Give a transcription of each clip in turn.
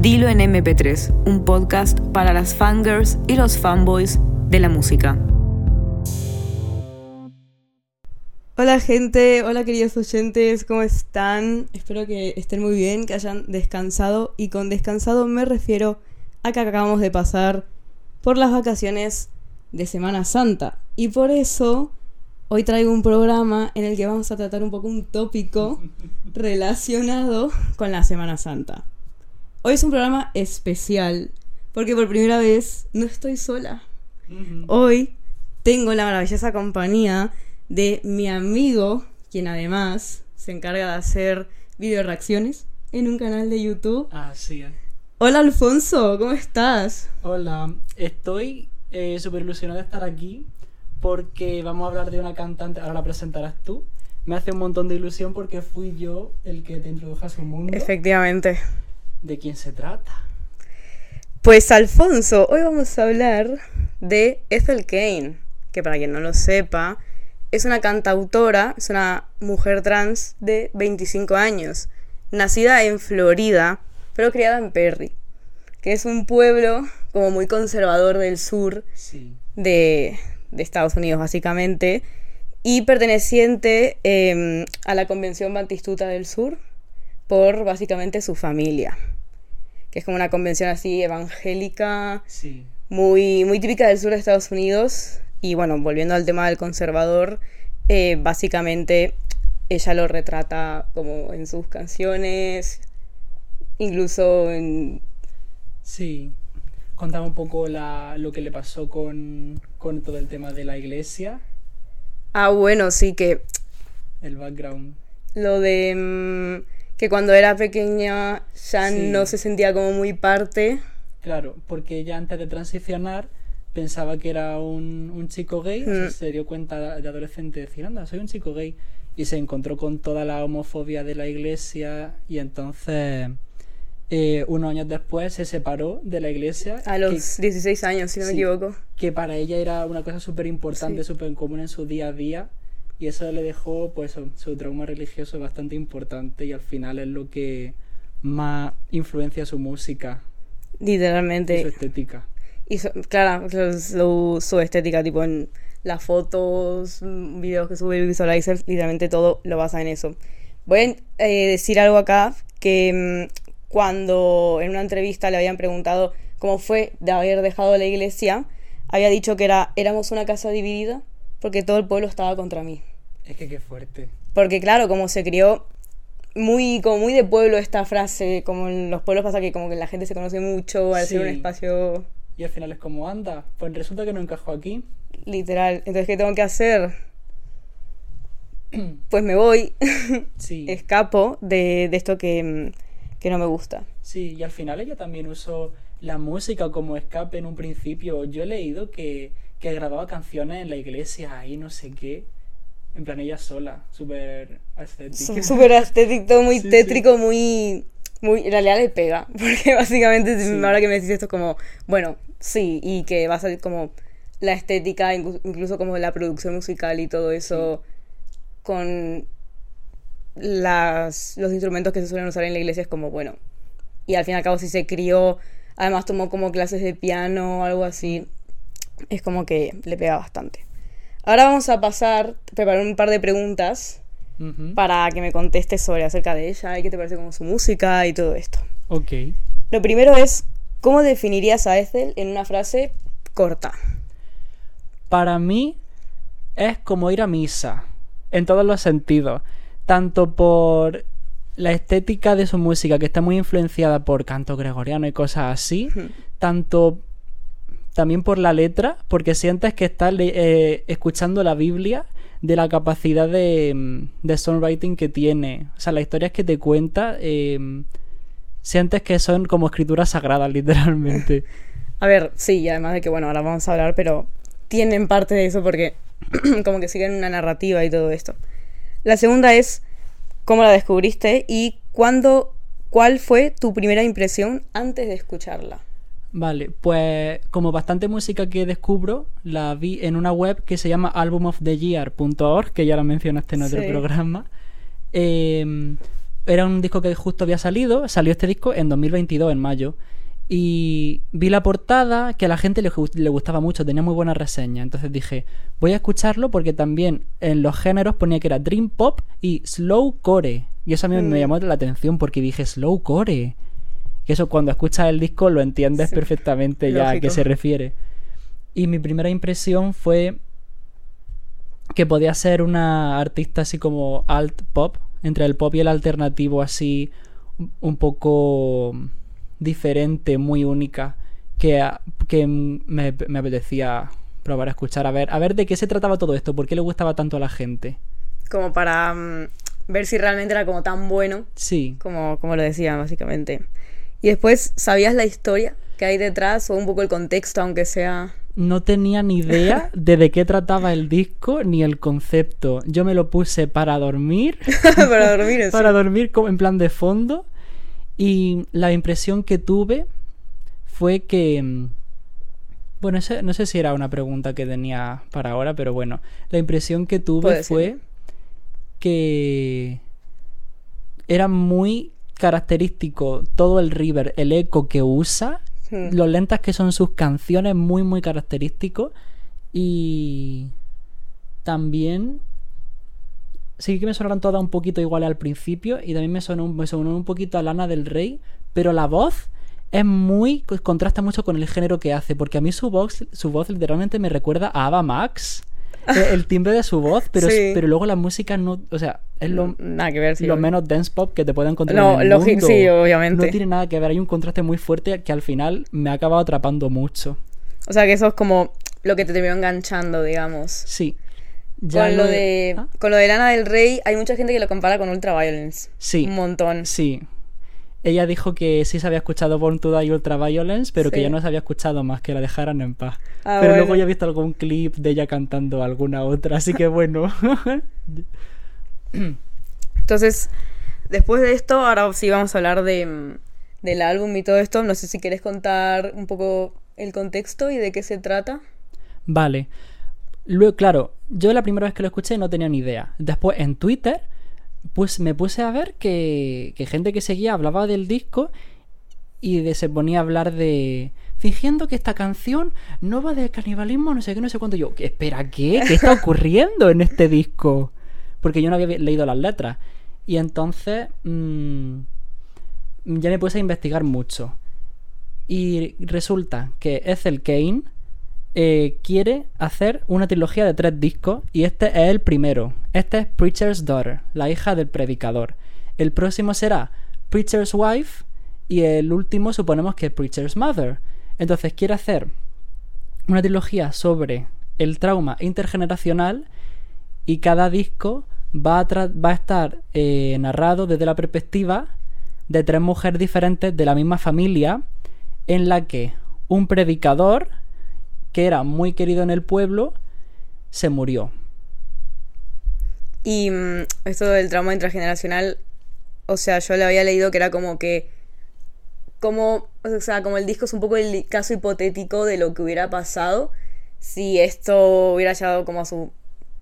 Dilo en MP3, un podcast para las fangirls y los fanboys de la música. Hola gente, hola queridos oyentes, ¿cómo están? Espero que estén muy bien, que hayan descansado y con descansado me refiero a que acabamos de pasar por las vacaciones de Semana Santa y por eso hoy traigo un programa en el que vamos a tratar un poco un tópico relacionado con la Semana Santa. Hoy es un programa especial porque por primera vez no estoy sola. Hoy tengo la maravillosa compañía de mi amigo, quien además se encarga de hacer video reacciones en un canal de YouTube. Así es. Hola Alfonso, ¿cómo estás? Hola, estoy eh, súper ilusionado de estar aquí porque vamos a hablar de una cantante, ahora la presentarás tú. Me hace un montón de ilusión porque fui yo el que te introdujo a su mundo. Efectivamente. ¿De quién se trata? Pues Alfonso, hoy vamos a hablar de Ethel Kane, que para quien no lo sepa, es una cantautora, es una mujer trans de 25 años, nacida en Florida, pero criada en Perry, que es un pueblo como muy conservador del sur Sí. de, de Estados Unidos, básicamente, y perteneciente eh, a la Convención Bantistuta del Sur por básicamente su familia, que es como una convención así evangélica, Sí. muy, muy típica del sur de Estados Unidos. Y bueno, volviendo al tema del conservador, eh, básicamente ella lo retrata como en sus canciones, incluso en... Sí. Contaba un poco la, lo que le pasó con, con todo el tema de la iglesia, Ah, bueno, sí que el background. lo de mm, que cuando era pequeña ya Sí. no se sentía como muy parte. Claro, porque ella antes de transicionar pensaba que era un, un chico gay, sea, Mm. se dio cuenta de adolescente de decir, anda, soy un chico gay, y se encontró con toda la homofobia de la iglesia, y entonces, eh, unos años después, se separó de la iglesia, A los 16 años, si no me sí. equivoco. que, que para ella era una cosa súper importante, Sí. súper común en su día a día, y eso le dejó pues su, su trauma religioso bastante importante, y al final es lo que más influencia su música y Literalmente. su estética. Y su- claro, su, su estética, tipo en las fotos, videos que sube el Visualizer, literalmente todo lo basa en eso. Voy a eh, decir algo acá, que mm, cuando en una entrevista le habían preguntado cómo fue de haber dejado la iglesia, había dicho que era, éramos una casa dividida porque todo el pueblo estaba contra mí. Es que qué fuerte. Porque claro, como se crió muy, como muy de pueblo esta frase, como en los pueblos pasa que como que la gente se conoce mucho al ser un Sí. espacio Y al final es como, anda, pues resulta que no encajo aquí. Literal. Entonces, ¿qué tengo que hacer? Pues me voy, Sí. escapo de, de esto que, que no me gusta. Sí, y al final ella también usó la música como escape en un principio. Yo he leído que, que grababa canciones en la iglesia ahí, no sé qué. En plan, ella sola, súper estética. Sú- Súper estético, todo muy Sí, sí. tétrico, muy, muy... En realidad le pega, porque básicamente Sí. ahora que me decís esto es como, bueno, sí, y que va a salir como la estética, inclu- incluso como la producción musical y todo eso, con las, los instrumentos que se suelen usar en la iglesia es como, bueno, y al fin y al cabo si se crió, además tomó como clases de piano o algo así, es como que le pega bastante. Ahora vamos a pasar, preparar un par de preguntas para que me contestes sobre acerca de ella y qué te parece como su música y todo esto. Ok. Lo primero es, ¿cómo definirías a Ethel en una frase corta? Para mí es como ir a misa, en todos los sentidos. Tanto por la estética de su música, que está muy influenciada por canto gregoriano y cosas así, tanto también por la letra, porque sientes que estás eh, escuchando la Biblia de la capacidad de, mm, de songwriting que tiene. O sea, las historias que te cuenta, eh, sientes que son como escrituras sagradas, literalmente. A ver, sí, además de que, bueno, ahora vamos a hablar, pero tienen parte de eso porque como que siguen una narrativa y todo esto. La segunda es, ¿cómo la descubriste y cuándo, cuál fue tu primera impresión antes de escucharla? Vale, pues como bastante música que descubro, la vi en una web que se llama albumoftheyear.org, que ya la mencionaste en otro Sí. programa. Eh, era un disco que justo había salido, salió este disco en 2022, en mayo. Y vi la portada, que a la gente le, le gustaba mucho, tenía muy buena reseña. Entonces dije, voy a escucharlo porque también en los géneros ponía que era Dream Pop y Slow Core. Y eso a mí me Mm. llamó la atención porque dije, Slow Core. Que eso cuando escuchas el disco lo entiendes Sí, perfectamente ya a qué se refiere. Y mi primera impresión fue que podía ser una artista así como alt pop, entre el pop y el alternativo así un- poco diferente, muy única, que, que me, me apetecía probar a escuchar, a ver, a ver de qué se trataba todo esto, por qué le gustaba tanto a la gente. Como para mm, ver si realmente era como tan bueno Sí, como, como lo decía, básicamente. Y después, ¿sabías la historia que hay detrás o un poco el contexto, aunque sea... no tenía ni idea de de qué trataba el disco ni el concepto. Yo me lo puse para dormir. para dormir? en para dormir como en plan de fondo. Y la impresión que tuve fue que... mm, Bueno, ese- no sé si era una pregunta que tenía para ahora, pero bueno, la impresión que tuve fue que era muy característico todo el River, el eco que usa, Hmm. lo lentas que son sus canciones, muy, muy característico. Y también sí que me sonaron todas un poquito iguales al principio y también me sonó, un- me sonó un poquito a Lana del Rey, pero la voz es muy contrasta mucho con el género que hace, porque a mí su voz, su voz literalmente me recuerda a Ava Max, el timbre de su voz, pero, Sí. pero luego la música no, o sea, es lo, Nada que ver, sí. lo menos dance pop que te puede encontrar No, en el mundo. sí, obviamente. No tiene nada que ver, hay un contraste muy fuerte que al final me ha acabado atrapando mucho. O sea, que eso es como lo que te terminó enganchando, digamos. Sí. con lo, de, ¿Ah? con lo de Lana del Rey, hay mucha gente que lo compara con Ultraviolence. Sí. Un montón. Sí. Ella dijo que sí se había escuchado Born to Die y Ultraviolence, pero que ya no se había escuchado más, que la dejaran en paz. Ah, pero bueno. luego ya he visto algún clip de ella cantando alguna otra, así que bueno. Entonces, después de esto, ahora sí vamos a hablar de, mm, del álbum y todo esto. No sé si quieres contar un poco el contexto y de qué se trata. Vale. Luego, claro, yo la primera vez que lo escuché no tenía ni idea. Después en Twitter, pues me puse a ver que, que gente que seguía hablaba del disco y de- se ponía a hablar de. Fingiendo que esta canción no va de canibalismo, no sé qué, no sé cuánto. Yo, ¿qué- espera, ¿qué? ¿Qué está ocurriendo en este disco? Porque yo no había leído las letras. Y entonces. mm, ya me puse a investigar mucho. Y resulta que Ethel Kane eh, quiere hacer una trilogía de tres discos y este es el primero. Este es Preacher's Daughter, la hija del predicador. El próximo será Preacher's Wife y el último suponemos que Preacher's Mother. Entonces quiere hacer una trilogía sobre el trauma intergeneracional y cada disco va a, tra- va a estar eh, narrado desde la perspectiva de tres mujeres diferentes de la misma familia en la que un predicador que era muy querido en el pueblo se murió. Y mm, esto del trauma intrageneracional, o sea, yo le había leído que era como que. Como, o sea, como el disco es un poco el caso hipotético de lo que hubiera pasado si esto hubiera llegado como a su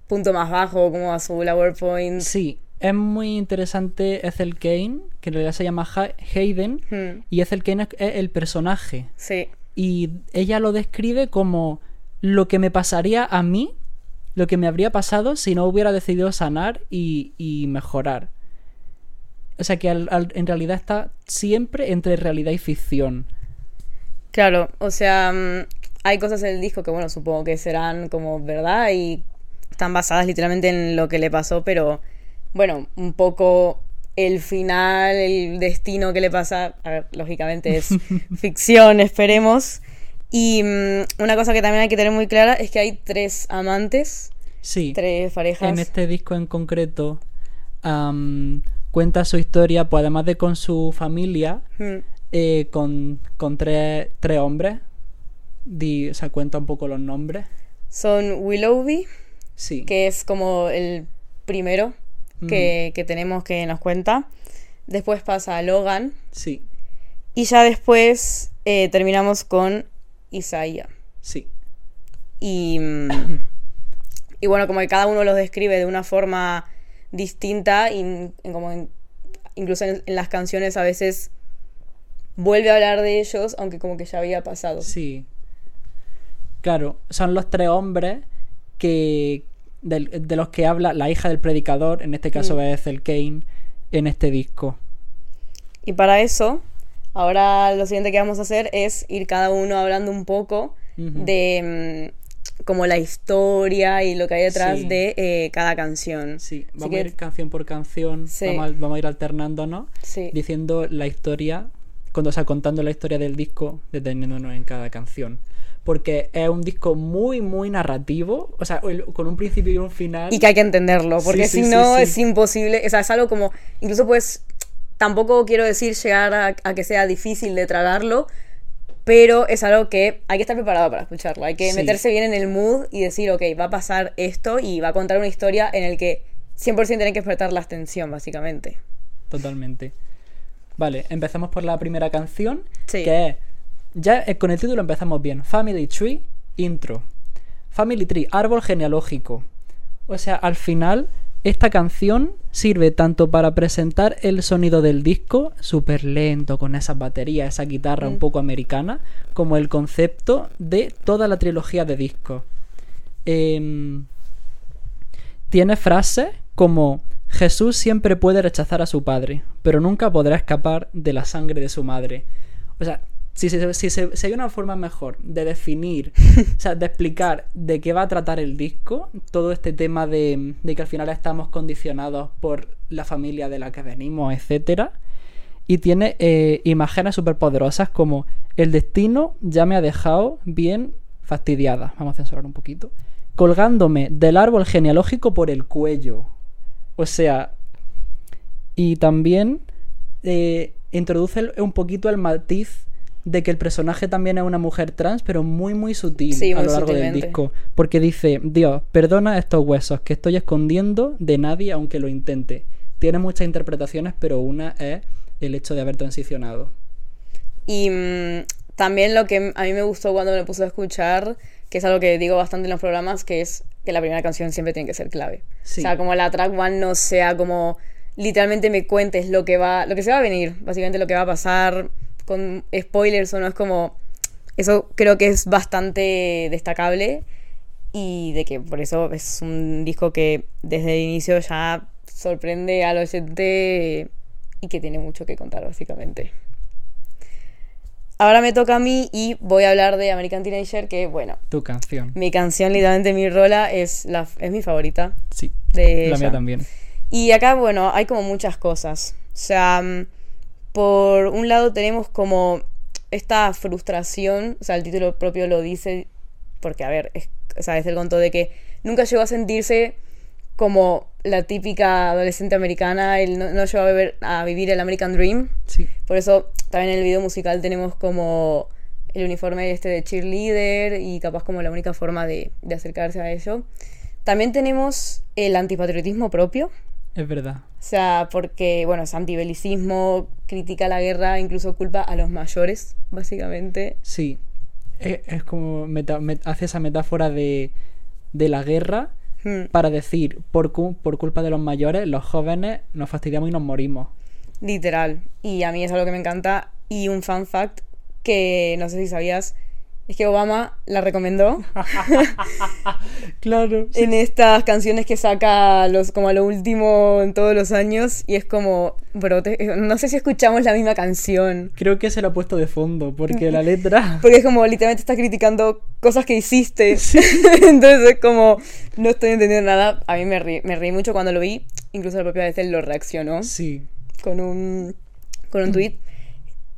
punto más bajo, como a su lower point. Sí, es muy interesante Ethel Kane, que en realidad se llama Ha- Hayden, Hmm, y Ethel Kane es- es el personaje. sí. Y ella lo describe como lo que me pasaría a mí, lo que me habría pasado si no hubiera decidido sanar y, y mejorar. O sea que en realidad está siempre entre realidad y ficción. Claro, o sea, mm, hay cosas en el disco que, bueno, supongo que serán como verdad y están basadas literalmente en lo que le pasó, pero bueno, un poco el final, el destino que le pasa, a ver, lógicamente es ficción, esperemos. Y mm, una cosa que también hay que tener muy clara es que hay tres amantes, Sí. tres parejas. En este disco en concreto cuenta su historia, pues además de con su familia, Mm, eh, con, con tres, tres hombres. Di- o sea, cuenta un poco los nombres. Son Willoughby, Sí. que es como el primero que, que tenemos que nos cuenta. Después pasa Logan. Sí, Y ya después eh, terminamos con Isaiah. sí. Y, mm, y bueno, como que cada uno los describe de una forma distinta y como incluso en, en las canciones a veces vuelve a hablar de ellos, aunque como que ya había pasado. Sí. Claro, son los tres hombres que del- de, los que habla la hija del predicador, en este caso Mm. es el Kane, en este disco. Y para eso, ahora lo siguiente que vamos a hacer es ir cada uno hablando un poco de mm, como la historia y lo que hay detrás Sí. de eh, cada canción. Sí, vamos que- a ir canción por canción, Sí. vamos, a, vamos a ir alternándonos, Sí. diciendo la historia, cuando, o sea, contando la historia del disco, deteniéndonos en cada canción. Porque es un disco muy, muy narrativo, o sea, el- con un principio y un final. Y que hay que entenderlo, porque Sí, si sí, no sí. es imposible. O sea, es algo como. Incluso pues. Tampoco quiero decir llegar a, a que sea difícil de tragarlo, pero es algo que hay que estar preparado para escucharlo. Hay que meterse bien en el mood y decir, ok, va a pasar esto y va a contar una historia en el que 100% tienen que prestar la atención, básicamente. Totalmente. Vale, empezamos por la primera canción, Sí. que es, ya eh, con el título empezamos bien, Family Tree, intro. Family Tree, árbol genealógico. O sea, al final, esta canción sirve tanto para presentar el sonido del disco, súper lento, con esas baterías, esa guitarra un Mm. poco americana, como el concepto de toda la trilogía de discos. Em, tiene frases como Jesús siempre puede rechazar a su padre, pero nunca podrá escapar de la sangre de su madre. O sea, si, si si hay una forma mejor de definir, o sea, de explicar de qué va a tratar el disco, todo este tema de, de que al final estamos condicionados por la familia de la que venimos, etcétera. Y tiene eh, imágenes súper poderosas como el destino ya me ha dejado bien fastidiada. Vamos a censurar un poquito. Colgándome del árbol genealógico por el cuello. O sea, y también eh, introduce un poquito el matiz de que el personaje también es una mujer trans, pero muy, muy sutil Sí, a lo largo del disco. Porque dice, Dios, perdona estos huesos que estoy escondiendo de nadie aunque lo intente. Tiene muchas interpretaciones, pero una es el hecho de haber transicionado. Y mm, también lo que a mí me gustó cuando me puse a escuchar, que es algo que digo bastante en los programas, que es que la primera canción siempre tiene que ser clave. Sí. O sea, como la track one no sea como literalmente me cuentes lo que va, lo que se va a venir, básicamente lo que va a pasar con spoilers o no es como eso creo que es bastante destacable y de que por eso es un disco que desde el inicio ya sorprende al oyente y que tiene mucho que contar básicamente. Ahora me toca a mí y voy a hablar de American Teenager, que bueno, Tu canción. mi canción, literalmente mi rola, es, la, es mi favorita Sí. de La ella. mía también. Y acá, bueno, hay como muchas cosas. O sea, mm, por un lado tenemos como esta frustración, o sea, el título propio lo dice, porque, a ver, es, o sea, es el conto de que nunca llegó a sentirse como la típica adolescente americana, él no, no llegó a, beber- a vivir el American Dream. Sí. Por eso también en el video musical tenemos como el uniforme este de cheerleader y capaz como la única forma de, de acercarse a ello. También tenemos el antipatriotismo propio, Es verdad. o sea, porque, bueno, es antibelicismo, critica la guerra, incluso culpa a los mayores, básicamente. Sí. Es, es como meta- met- hace esa metáfora de, de la guerra Hmm, para decir, por, por culpa de los mayores, los jóvenes nos fastidiamos y nos morimos. literal. Y a mí es algo que me encanta. Y un fun fact que no sé si sabías, es que Obama la recomendó Claro. en estas canciones que saca los, como a lo último en todos los años. Y es como, bro, te- no sé si escuchamos la misma canción. Creo que se lo ha puesto de fondo, porque la letra... Porque es como literalmente está criticando cosas que hiciste. Entonces es como, no estoy entendiendo nada. A mí me reí, me reí mucho cuando lo vi. Incluso la propia vez él lo reaccionó Sí. con un, con un tweet.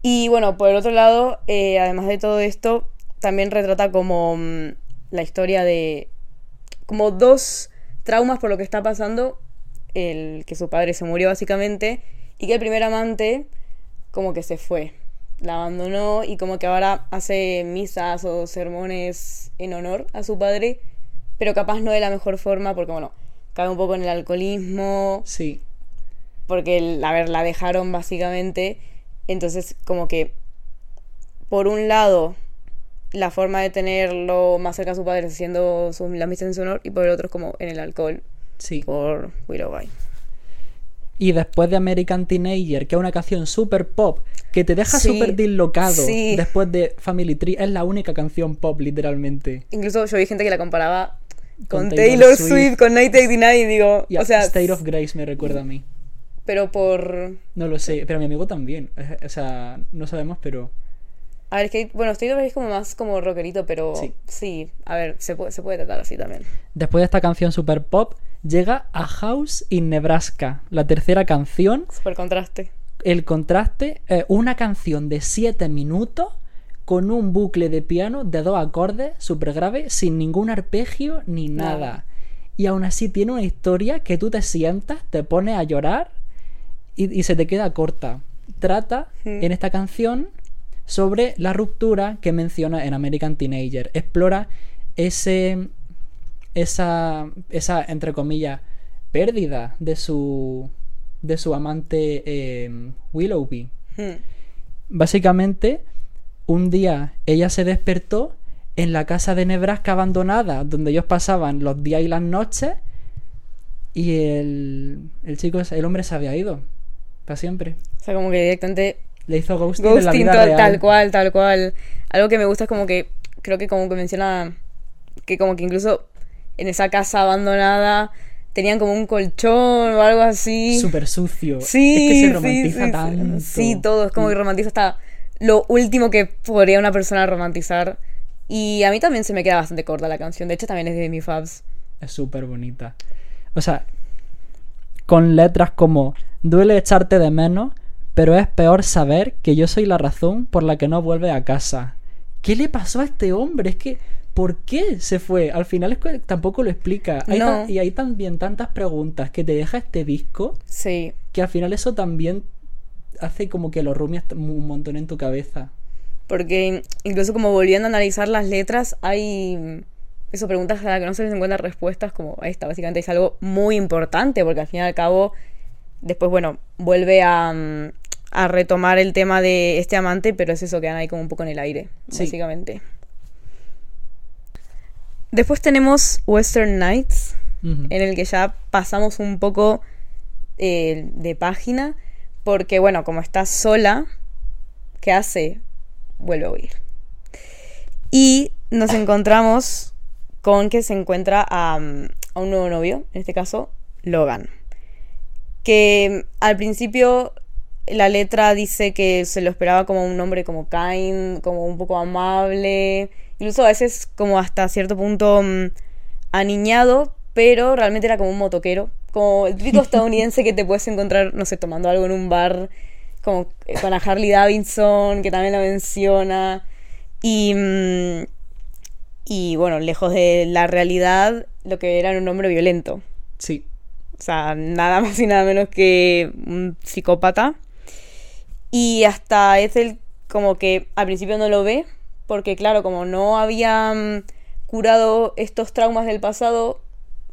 Y bueno, por el otro lado, eh, además de todo esto, también retrata como mm, la historia de como dos traumas por lo que está pasando. El que su padre se murió básicamente y que el primer amante como que se fue. La abandonó y como que ahora hace misas o sermones en honor a su padre, pero capaz no de la mejor forma porque bueno, cae un poco en el alcoholismo, Sí. porque, a ver, la dejaron básicamente. Entonces, como que, por un lado, la forma de tenerlo más cerca a su padre es haciendo su, la misa en su honor, y por el otro es como en el alcohol, Sí. por Willow Bye. Y después de American Teenager, que es una canción super pop, que te deja Sí, súper dislocado sí. después de Family Tree, es la única canción pop, literalmente. Incluso yo vi gente que la comparaba con, Con Taylor, Taylor Swift, Swift. con 1989 y digo, Y o sea, State of Grace me recuerda a mí. pero por... No lo sé, pero a mi amigo también. O sea, no sabemos, pero. A ver, es que, bueno, State of es como más como rockerito, pero Sí. sí, a ver, se puede, se puede tratar así también. Después de esta canción super pop, llega A House in Nebraska, la tercera canción. Super contraste. El contraste, es una canción de 7 minutos con un bucle de piano de dos acordes súper grave, sin ningún arpegio ni nada. Nada. Y aún así tiene una historia que tú te sientas, te pones a llorar y, y se te queda corta. Trata Mm. en esta canción sobre la ruptura que menciona en American Teenager. Explora ese. esa. esa, entre comillas, pérdida de su. de su amante eh, Willoughby. Hmm. Básicamente, un día ella se despertó en la casa de Nebraska abandonada, donde ellos pasaban los días y las noches, y el, el chico, el hombre se había ido. Para siempre. O sea, como que directamente Le hizo ghosting, en la ghosting vida tal, real. tal cual, tal cual. Algo que me gusta es como que, creo que como que menciona que como que incluso en esa casa abandonada tenían como un colchón o algo así. Súper sucio. Sí, es que se romantiza sí, tanto. Sí, todo es como que romantiza hasta lo último que podría una persona romantizar. Y a mí también se me queda bastante corta la canción. De hecho, también es de mis fabs. Es súper bonita. O sea, con letras como duele echarte de menos, pero es peor saber que yo soy la razón por la que no vuelve a casa. ¿Qué le pasó a este hombre? Es que, ¿por qué se fue? Al final es que tampoco lo explica. Hay No. tan- y hay también tantas preguntas que te deja este disco Sí. que al final eso también hace como que lo rumias un montón en tu cabeza. Porque incluso como volviendo a analizar las letras, hay eso, preguntas a las que no se les encuentran respuestas, como esta, básicamente es algo muy importante, porque al fin y al cabo, después, bueno, vuelve a, mm, a retomar el tema de este amante, pero es eso, quedan ahí como un poco en el aire, Sí. básicamente. Después tenemos Western Nights, en el que ya pasamos un poco eh, de página, porque bueno, como está sola, ¿qué hace? Vuelve a huir. Y nos encontramos con que se encuentra a, mm, a un nuevo novio, en este caso, Logan. Que al principio la letra dice que se lo esperaba como un hombre como kind, como un poco amable, incluso a veces como hasta cierto punto mm, aniñado, pero realmente era como un motoquero, como el típico estadounidense que te puedes encontrar, no sé, tomando algo en un bar, como eh, con la Harley Davidson, que también la menciona, y, mm, y bueno, lejos de la realidad, lo que era un hombre violento. Sí. O sea, nada más y nada menos que un psicópata. Y hasta es el como que al principio no lo ve, porque claro, como no había mm, curado estos traumas del pasado,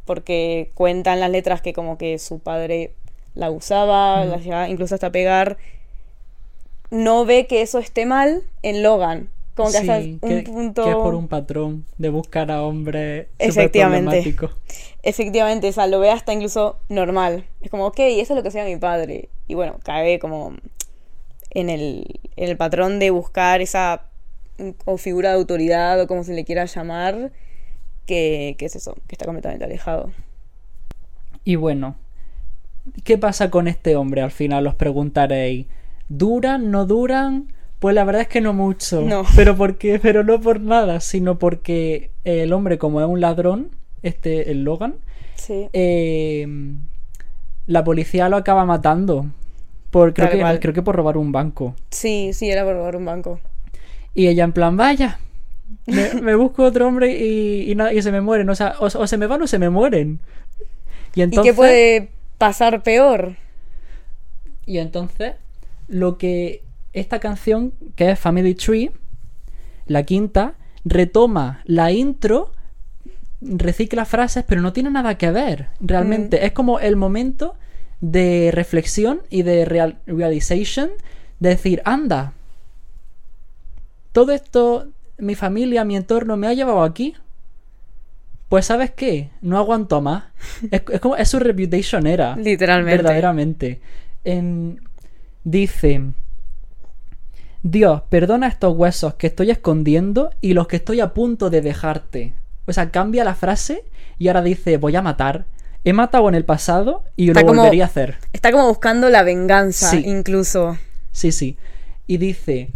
porque cuentan las letras que como que su padre la usaba, la llegaba incluso hasta pegar, no ve que eso esté mal en Logan. Como que hasta Sí, un que, punto... que es por un patrón de buscar a hombres Efectivamente. Efectivamente, o sea, lo ve hasta incluso normal. Es como, ok, eso es lo que hacía mi padre. Y bueno, cae como en el, en el patrón de buscar esa mm, o figura de autoridad o como se le quiera llamar, que, que es eso, que está completamente alejado. Y bueno, ¿qué pasa con este hombre? Al final os preguntaréis, ¿duran? ¿No duran? Pues la verdad es que no mucho. No. Pero por qué? Pero no por nada, sino porque el hombre, como es un ladrón, este, el Logan, Sí. eh, la policía lo acaba matando. Por, creo, Tal que, cual. creo que por robar un banco. Sí, sí, era por robar un banco. Y ella en plan, vaya, me, me busco otro hombre y, y, nada, y se me mueren. O sea, o, o se me van o se me mueren. Y ¿Y entonces... qué puede pasar peor? Y entonces, lo que esta canción, que es Family Tree, la quinta, retoma la intro, recicla frases, pero no tiene nada que ver. Realmente es como el momento de reflexión y de real realization, de decir, anda, todo esto, mi familia, mi entorno, me ha llevado aquí. pues ¿sabes qué? No aguanto más. Es, es como, es su reputation era. Literalmente. Verdaderamente. En- dice, Dios, perdona estos huesos que estoy escondiendo y los que estoy a punto de dejarte. O sea, cambia la frase y ahora dice, voy a matar. He matado en el pasado y Está lo como- volvería a hacer. Está como buscando la venganza, Sí. incluso. Sí, sí. Y dice,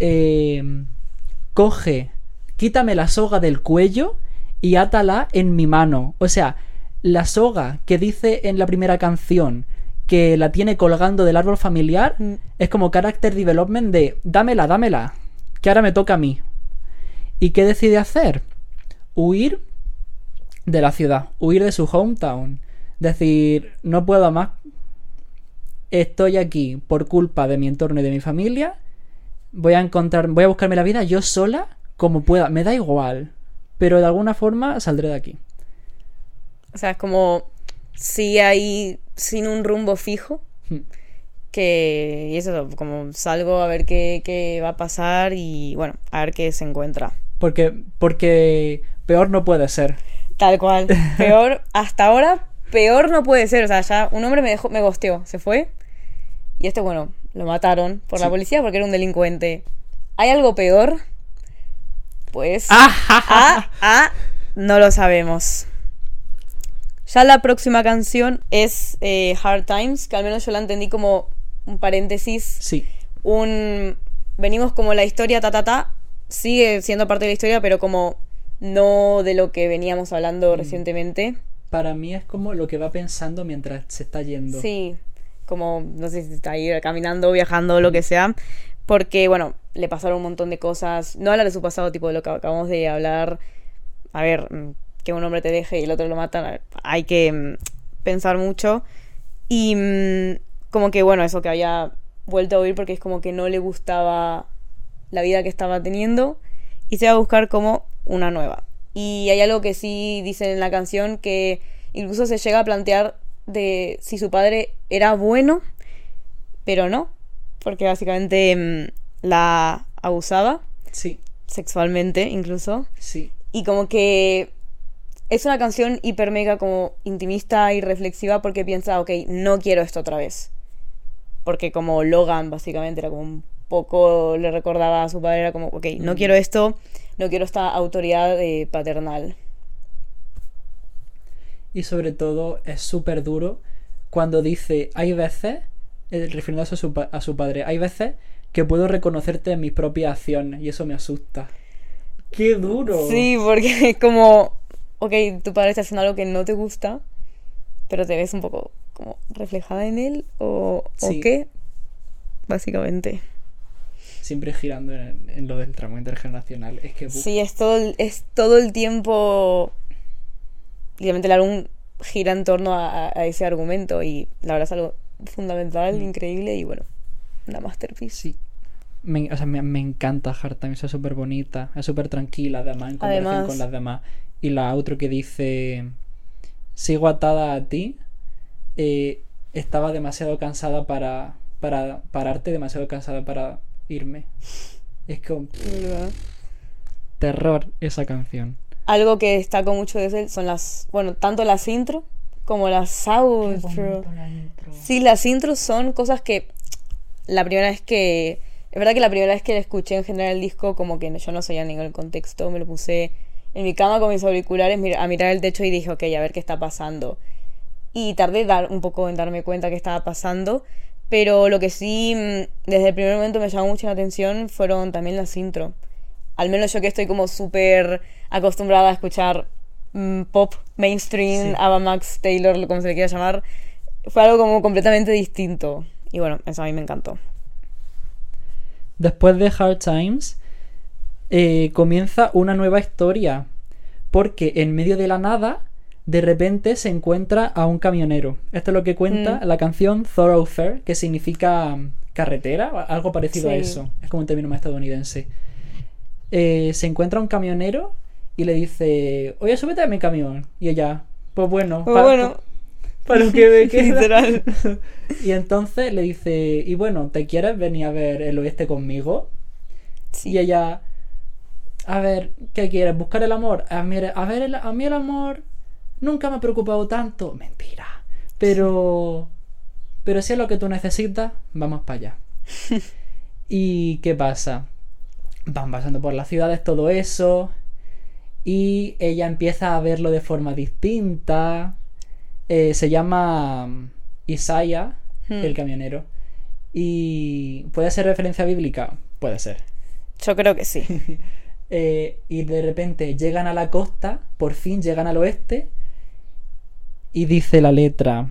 eh, coge, quítame la soga del cuello y átala en mi mano. O sea, la soga que dice en la primera canción que la tiene colgando del árbol familiar Mm. es como character development de dámela, dámela, que ahora me toca a mí. ¿Y qué decide hacer? Huir de la ciudad, huir de su hometown. Decir, no puedo más, estoy aquí por culpa de mi entorno y de mi familia. Voy a encontrar, voy a buscarme la vida yo sola como pueda. Me da igual, pero de alguna forma saldré de aquí. O sea, es como sigue ahí sin un rumbo fijo. Hmm. Que. Y eso, como salgo a ver qué, qué va a pasar y bueno, a ver qué se encuentra. Porque, porque peor no puede ser. Tal cual. Peor, hasta ahora, peor no puede ser. O sea, ya un hombre me dejó, me gosteó, se fue. Y este, bueno, lo mataron por la policía porque era un delincuente. ¿Hay algo peor? Pues. Ah. Ah, ah, no lo sabemos. Ya la próxima canción es eh, Hard Times, que al menos yo la entendí como un paréntesis Sí, un venimos como la historia ta ta ta sigue siendo parte de la historia pero como no de lo que veníamos hablando Mm. recientemente. Para mí es como lo que va pensando mientras se está yendo. sí como no sé si está ahí caminando viajando lo que sea porque bueno le pasaron un montón de cosas. No habla de su pasado tipo de lo que acabamos de hablar. A ver mm, que un hombre te deje y el otro lo mata hay que mm, pensar mucho. Y como que bueno eso que había vuelto a oír porque es como que no le gustaba la vida que estaba teniendo. Y se va a buscar como una nueva. Y hay algo que sí dice en la canción que incluso se llega a plantear de si su padre era bueno, pero no, porque básicamente mm, la abusaba Sí, sexualmente incluso. sí. Y como que es una canción hiper mega como intimista y reflexiva porque piensa, ok, no quiero esto otra vez. Porque como Logan básicamente era como un poco, le recordaba a su padre, era como, ok, no Mm. quiero esto, no quiero esta autoridad eh, paternal. Y sobre todo es súper duro cuando dice, hay veces, eh, refiriéndose a su, a su padre, hay veces que puedo reconocerte en mis propias acciones y eso me asusta. ¡Qué duro! Sí, porque es como, ok, tu padre está haciendo algo que no te gusta, pero te ves un poco como reflejada en él o, o qué, básicamente. Siempre girando en, en lo del tramo intergeneracional. Es que... Sí, es todo, el- es todo el tiempo. Literalmente el álbum gira en torno a, a- a ese argumento y la verdad es algo fundamental, Mm. increíble y bueno, una masterpiece. Sí. Me, o sea, me, me encanta Hard Times, es súper bonita, es súper tranquila además en comparación Además- con las demás. Y la otro que dice, sigo atada a ti, eh, estaba demasiado cansada para, para pararte, demasiado cansada para irme. Es como ¿Verdad? terror esa canción. Algo que destaco mucho de él son las, bueno, tanto las intro como las outro. Sí, las intros son cosas que la primera vez que... Es verdad que la primera vez que escuché en general el disco, como que yo no sabía ningún contexto, me lo puse en mi cama con mis auriculares a mirar el techo y dije, ok, a ver qué está pasando. Y tardé dar, un poco en darme cuenta qué estaba pasando, pero lo que sí mm, desde el primer momento me llamó mucho la atención fueron también las intro. Al menos yo que estoy como súper acostumbrada a escuchar mm, pop mainstream, Sí. Ava Max, Taylor, como se le quiera llamar, fue algo como completamente distinto. Y bueno, eso a mí me encantó. Después de Hard Times, eh, comienza una nueva historia. Porque en medio de la nada, de repente se encuentra a un camionero. Esto es lo que cuenta Mm. la canción Thoroughfare, que significa mm, carretera, algo parecido a eso. Es como un término más estadounidense. Eh, se encuentra un camionero y le dice, oye, súbete a mi camión. Y ella, pues bueno, Pues pa- bueno. para lo que me queda. Literal. Y entonces le dice, y bueno, ¿te quieres venir a ver el oeste conmigo? Sí. Y ella, A ver, ¿qué quieres? ¿Buscar el amor? A mí, a ver, el- a mí el amor nunca me ha preocupado tanto. Mentira. Pero. Pero si es lo que tú necesitas, vamos para allá. ¿Y qué pasa? Van pasando por las ciudades todo eso. Y ella empieza a verlo de forma distinta. Eh, se llama mm, Isaiah, Hmm. el camionero. Y. ¿Puede ser referencia bíblica? Puede ser. Yo creo que sí. Eh, y de repente llegan a la costa, por fin llegan al oeste, y dice la letra,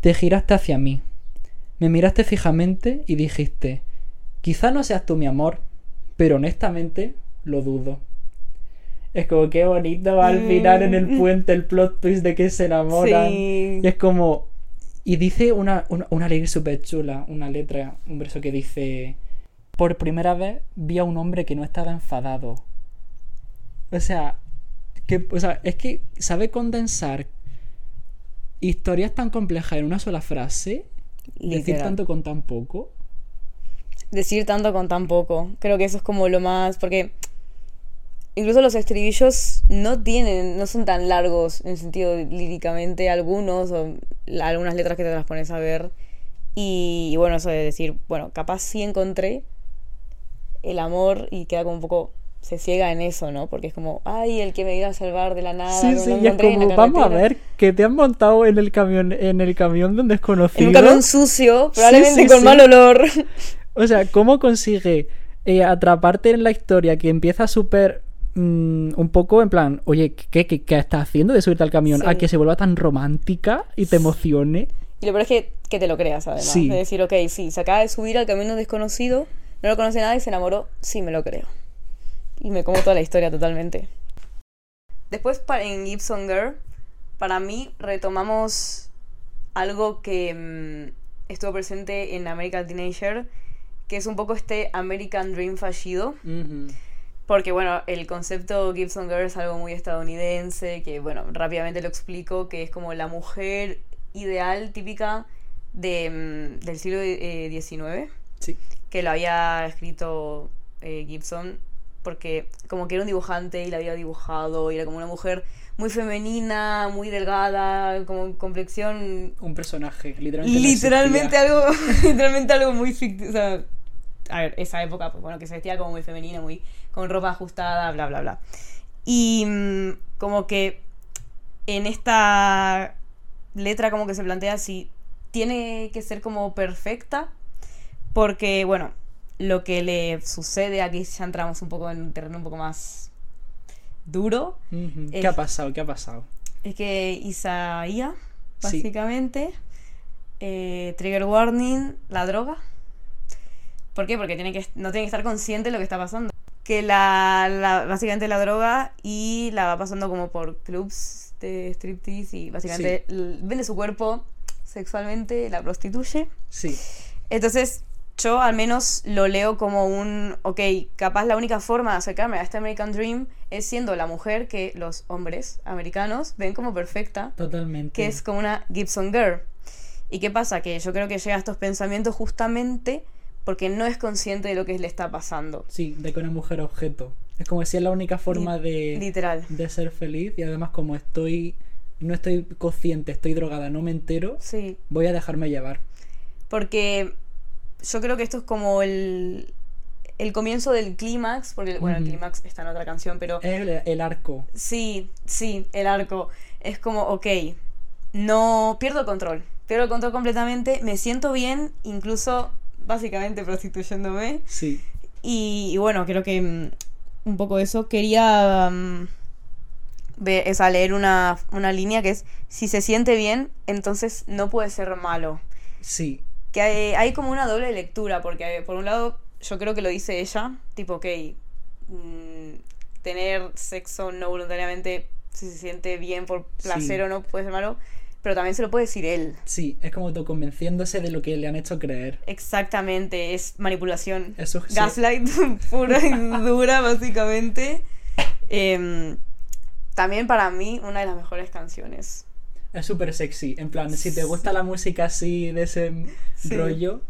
te giraste hacia mí, me miraste fijamente y dijiste, quizá no seas tú mi amor, pero honestamente lo dudo. Es como que bonito va al final en el Mm. puente el plot twist de que se enamoran. Sí. Y es como. Y dice una, una, una letra súper chula, una letra, un verso que dice. Por primera vez vi a un hombre que no estaba enfadado. O sea, que, o sea, es que sabe condensar historias tan complejas en una sola frase, decir tanto con tan poco. decir tanto con tan poco. Creo que eso es como lo más. Porque incluso los estribillos no tienen, no son tan largos en sentido líricamente, algunos, o algunas letras que te las pones a ver. Y, y bueno, eso de decir, bueno, capaz sí encontré el amor y queda como un poco. Se ciega en eso, ¿no? Porque es como, ay, el que me iba a salvar de la nada. sí, no sí, y es como, vamos a carretera". ver, que te han montado en el camión, en el camión de un desconocido. En un camión sucio, probablemente sí, con sí. mal olor. O sea, ¿cómo consigue eh, atraparte en la historia que empieza súper. mm, un poco en plan, oye, ¿qué, qué, qué estás haciendo de subirte al camión? A que se vuelva tan romántica y te emocione. Y lo peor es que, que te lo creas, además. Sí. De decir, ok, sí, se acaba de subir al camino desconocido, no lo conoce nada y se enamoró, sí, me lo creo. Y me como toda la historia totalmente. Después, en Gibson Girl, para mí retomamos algo que mm, estuvo presente en American Teenager, que es un poco este American Dream fallido. Porque, bueno, el concepto Gibson Girl es algo muy estadounidense, que, bueno, rápidamente lo explico, que es como la mujer ideal típica de, mm, del siglo eh, XIX, Sí. que lo había escrito eh, Gibson, porque como que era un dibujante y la había dibujado, y era como una mujer muy femenina, muy delgada, como complexión Un personaje, literalmente. literalmente algo literalmente algo muy ficticio o sea, a ver esa época pues bueno que se vestía como muy femenina muy con ropa ajustada bla bla bla y mm, como que en esta letra como que se plantea si tiene que ser como perfecta porque bueno lo que le sucede aquí ya entramos un poco en un terreno un poco más duro. ¿Qué Es- ha pasado? ¿Qué ha pasado? es que Isaía, Sí. básicamente, eh, trigger warning, la droga. ¿Por qué? Porque tiene que, no tiene que estar consciente de lo que está pasando. Que la, la- básicamente la droga y la va pasando como por clubs de striptease y básicamente vende su cuerpo sexualmente, la prostituye. Sí. Entonces, yo al menos lo leo como un, ok, capaz la única forma de acercarme a este American Dream es siendo la mujer que los hombres americanos ven como perfecta, Totalmente. que es como una Gibson Girl. ¿Y qué pasa? Que yo creo que llega a estos pensamientos justamente porque no es consciente de lo que le está pasando. Sí, de que una mujer objeto. Es como si es la única forma de, Literal. de ser feliz y además como estoy no estoy consciente, estoy drogada, no me entero, Sí. voy a dejarme llevar. Porque yo creo que esto es como el, el comienzo del clímax, porque bueno, el clímax está en otra canción, pero Es el, el arco. Sí, sí, el arco. Es como, ok, no pierdo el control. Pierdo el control completamente. Me siento bien, incluso básicamente prostituyéndome. Sí. Y, y bueno, creo que mm, un poco eso. Quería mm, ver, sea, leer una, una línea que es, si se siente bien, entonces no puede ser malo. Sí. Que hay, hay como una doble lectura, porque eh, por un lado yo creo que lo dice ella, tipo, ok, mm, tener sexo no voluntariamente, si se siente bien por placer Sí. o no, puede ser malo, pero también se lo puede decir él. Sí, es como autoconvenciéndose de lo que le han hecho creer. Exactamente, es manipulación. Eso sí. Gaslight pura y dura, básicamente. Em, también para mí, una de las mejores canciones. Es súper sexy. En plan, si te gusta la música así, de ese Sí. rollo,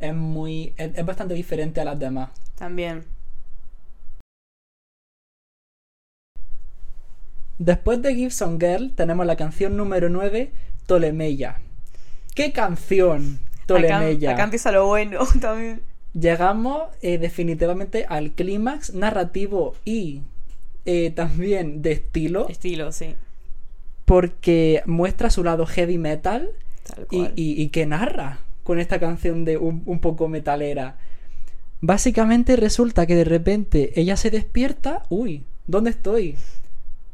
es muy. Es, es bastante diferente a las demás. También. Después de Gibson Girl tenemos la canción número 9, Tolemeya. ¿Qué canción? Tolemeya. Acá, acá empieza lo bueno también. Llegamos eh, definitivamente al clímax narrativo y eh, también de estilo, Estilo, sí. Porque muestra su lado heavy metal Tal y, y- y que narra con esta canción de un, un poco metalera. Básicamente resulta que de repente ella se despierta. Uy, ¿dónde estoy?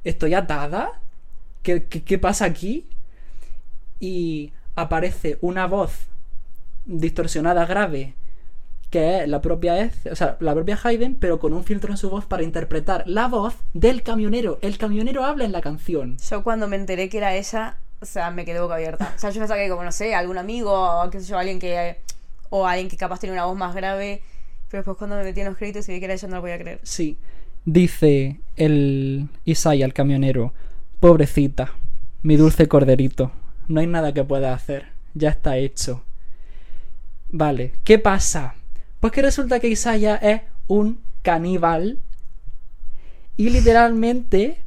¿Estoy atada? ¿Qué, qué, qué pasa aquí? Y aparece una voz distorsionada grave que es la propia Eth- o sea, la propia Hayden, pero con un filtro en su voz para interpretar la voz del camionero. El camionero habla en la canción. Yo cuando me enteré que era ella, o sea, me quedé boca abierta. O sea, yo pensaba que como, no sé, algún amigo, o qué sé yo, alguien que... O alguien que capaz tiene una voz más grave. Pero después cuando me metí en los créditos y vi que era ella, no lo podía creer. Sí. Dice el Isaiah, el camionero, pobrecita, mi dulce corderito, no hay nada que pueda hacer, ya está hecho. Vale, ¿qué pasa? Pues que resulta que Isaiah es un caníbal y literalmente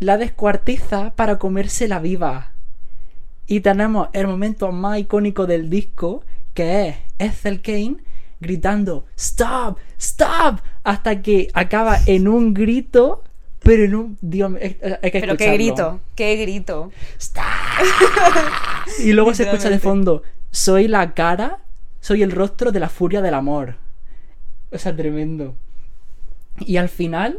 la descuartiza para comérsela viva. Y tenemos el momento más icónico del disco, que es Ethel Kane gritando ¡Stop! ¡Stop! Hasta que acaba en un grito, pero en un... Dios hay que Pero qué grito, qué grito. ¡Stop! y luego se escucha de fondo Soy la cara, soy el rostro de la furia del amor. O sea, tremendo. Y al final,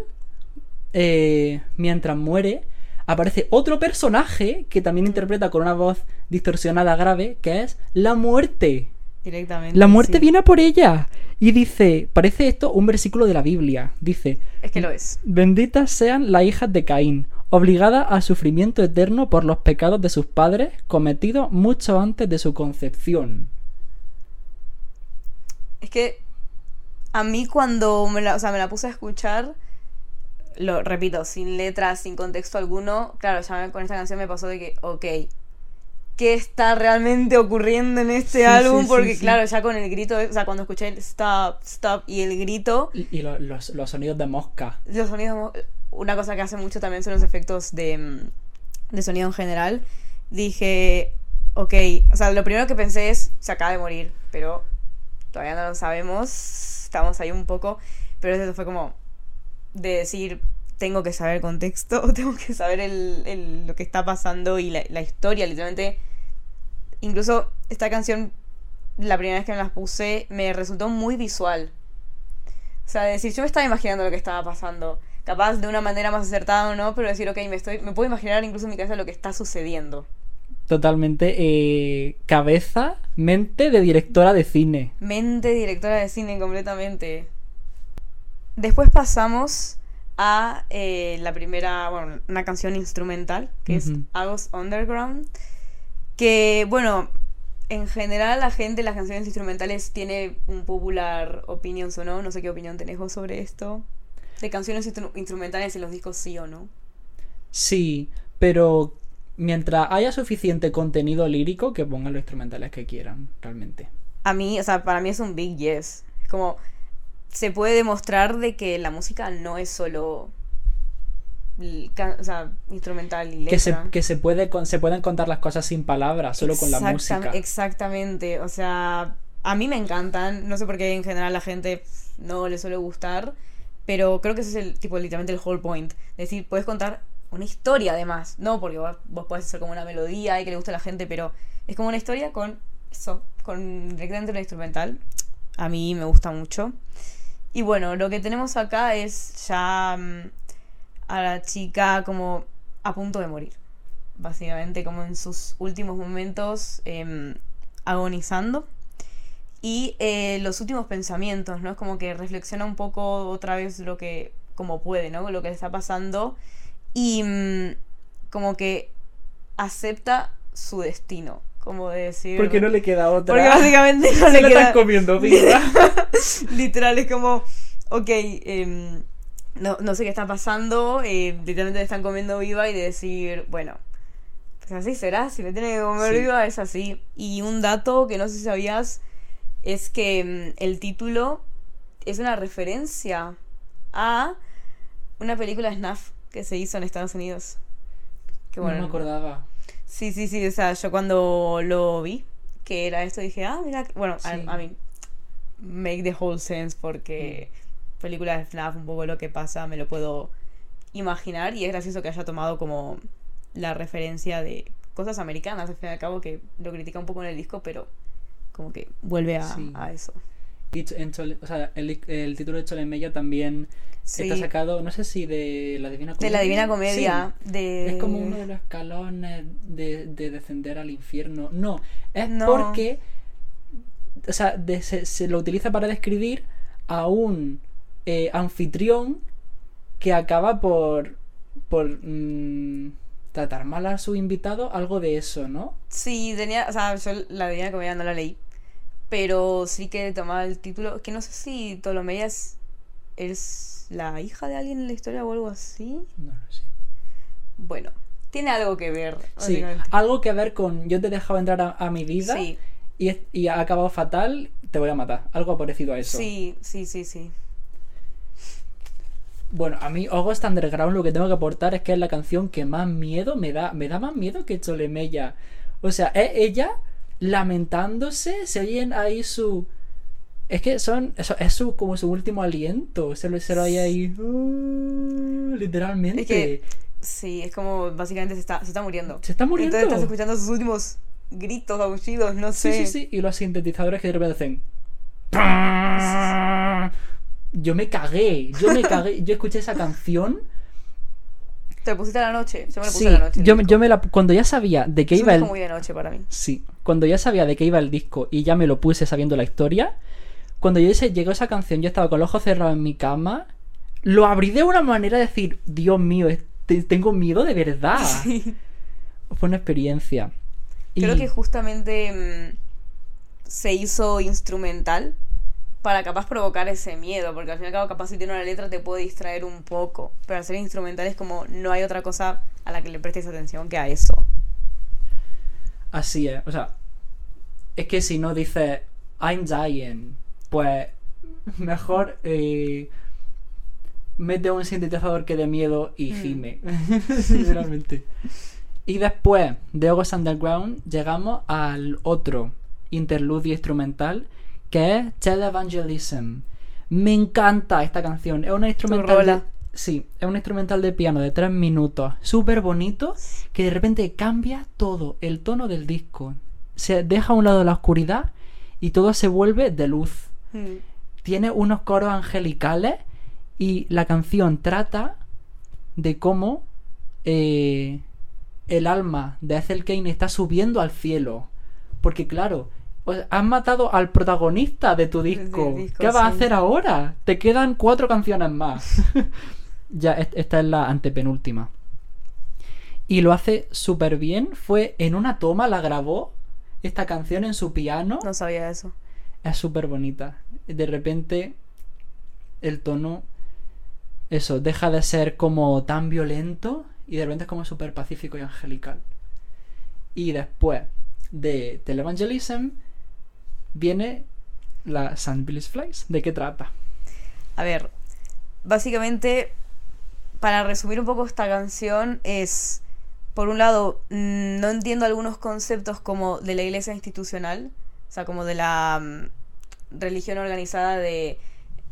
eh, mientras muere, aparece otro personaje que también interpreta con una voz distorsionada grave, que es la muerte. Directamente. La muerte sí. viene a por ella. Y dice, parece esto un versículo de la Biblia. Dice, Es que lo es. benditas sean las hijas de Caín, obligadas a sufrimiento eterno por los pecados de sus padres, cometidos mucho antes de su concepción. Es que a mí cuando me la, o sea, me la puse a escuchar, lo repito, sin letras, sin contexto alguno, claro, ya me- con esta canción me pasó de que, ok, ¿qué está realmente ocurriendo en este Sí, álbum? sí, Porque sí. claro, ya con el grito, o sea, cuando escuché el stop, stop y el grito, Y, y lo- los, los sonidos de mosca. los sonidos, una cosa que hace mucho también son los efectos de, mm, de sonido en general. Dije, ok, o sea, lo primero que pensé es, se acaba de morir, pero todavía no lo sabemos, estamos ahí un poco, pero eso fue como de decir, tengo que saber el contexto, tengo que saber el, lo que está pasando y la, la historia, literalmente. Incluso esta canción, la primera vez que me las puse, me resultó muy visual. O sea, decir, yo me estaba imaginando lo que estaba pasando. Capaz de una manera más acertada o no, pero decir, ok, me, estoy, me puedo imaginar incluso en mi cabeza lo que está sucediendo. Totalmente eh, cabeza, mente de directora de cine. Mente directora de cine completamente. Después pasamos a eh, la primera, bueno, una canción instrumental, que es Agos Underground. Que, bueno, en general la gente, las canciones instrumentales tiene un popular opinion o no. No sé qué opinión tenés vos sobre esto. De canciones instru- instrumentales en los discos, sí o no. Sí, pero mientras haya suficiente contenido lírico, que pongan los instrumentales que quieran, realmente. A mí, o sea, para mí es un big yes. Es como, se puede demostrar de que la música no es solo, o sea, instrumental y letra. Que se, que se, puede, se pueden contar las cosas sin palabras, solo con la música. Exactamente, o sea, a mí me encantan, no sé por qué en general a la gente no le suele gustar, pero creo que ese es el tipo, literalmente el whole point. Es decir, puedes contar una historia además, no porque vos, vos podés hacer como una melodía y que le guste a la gente, pero es como una historia con eso, con directamente una instrumental. A mí me gusta mucho. Y bueno, lo que tenemos acá es ya mm, a la chica como a punto de morir. Básicamente como en sus últimos momentos em, agonizando. Y eh, los últimos pensamientos, ¿no? Es como que reflexiona un poco otra vez lo que, como puede, ¿no? Lo que le está pasando. Y mm, como que acepta su destino. Como de decir... Porque no le queda otra. Porque básicamente no Se le la queda... están comiendo viva. Literal, es como, ok, em, no, no sé qué está pasando, eh, literalmente me están comiendo viva y de decir, bueno, pues así será, si me tiene que comer Sí. viva es así. Y un dato que no sé si sabías es que em, el título es una referencia a una película de Snuff que se hizo en Estados Unidos. Que no me acordaba. Sí, sí, sí. O sea, yo cuando lo vi, que era esto, dije, ah, mira. Bueno, Sí. a, a mí, make the whole sense, porque películas de FNAF, un poco lo que pasa, me lo puedo imaginar. Y es gracioso que haya tomado como la referencia de cosas americanas, al fin y al cabo, que lo critica un poco en el disco, pero como que vuelve a, Sí. a eso. Chole- o sea, el, el título de Cholemella también Sí. está sacado, no sé si de la Divina De Comedia. la Divina Comedia. Sí. De... Es como uno de los escalones de, de descender al infierno. No, es No. porque o sea, de- se, se lo utiliza para describir a un eh, anfitrión que acaba por por mm, tratar mal a su invitado, algo de eso, ¿no? Sí, tenía, o sea, yo la Divina Comedia no la leí, pero sí que tomaba el título, que no sé si Ptolomeya es, es la hija de alguien en la historia o algo así. No lo sé. Bueno, tiene algo que ver. Sí, algo que ver con yo te he dejado entrar a, a mi vida Sí, y, y ha acabado fatal, te voy a matar. Algo parecido a eso. sí, sí, sí, sí. Bueno, a mí August Underground lo que tengo que aportar es que es la canción que más miedo me da. Me da más miedo que Cholemella. O sea, es ella lamentándose, se oyen ahí su... Es que son... Eso, es su, como su último aliento. Se lo, se lo oye ahí... uh, literalmente. Es que- Sí, es como básicamente se está, se está muriendo. Se está muriendo. Entonces estás escuchando sus últimos gritos, aullidos, no Sí, sé. sí, sí. Y los sintetizadores que de repente hacen... Yo me cagué. Yo me cagué. Yo escuché esa canción... Te lo pusiste a la noche. Yo me lo puse Sí, a la noche. yo, yo me la... Cuando ya sabía de qué iba el... disco muy de noche para mí. Sí, cuando ya sabía de qué iba el disco y ya me lo puse sabiendo la historia, cuando yo ese, llegó esa canción, yo estaba con los ojos cerrados en mi cama, lo abrí de una manera de decir, Dios mío, te- tengo miedo de verdad. Sí. Fue una experiencia. Y- Creo que justamente mm, se hizo instrumental para capaz provocar ese miedo, porque al fin y al cabo capaz si tiene una letra te puede distraer un poco, pero al ser instrumental es como no hay otra cosa a la que le prestes atención que a eso. Así es, o sea, es que si no dices I'm dying, pues mejor eh, mete un sintetizador que dé miedo y Mm. gime. Literalmente. Y después de August Underground llegamos al otro interludio instrumental que es Televangelism. Me encanta esta canción. Es una instrumental de, sí, es un instrumental de piano de tres minutos, súper bonito, que de repente cambia todo el tono del disco. Se deja a un lado la oscuridad y todo se vuelve de luz. Mm. Tiene unos coros angelicales y la canción trata de cómo eh, el alma de Ethel Kane está subiendo al cielo. Porque claro, sea, has matado al protagonista de tu disco. ¿Qué vas a hacer ahora? Te quedan cuatro canciones más. ya, est- esta es la antepenúltima. Y lo hace súper bien. Fue en una toma, la grabó esta canción en su piano. No sabía eso. Es súper bonita. De repente, el tono, eso, deja de ser como tan violento y de repente es como súper pacífico y angelical. Y después de Televangelism viene la St. Billy's Flies. ¿De qué trata? A ver, básicamente, para resumir un poco esta canción, es, por un lado, mm, no entiendo algunos conceptos como de la iglesia institucional, o sea, como de la mm, religión organizada de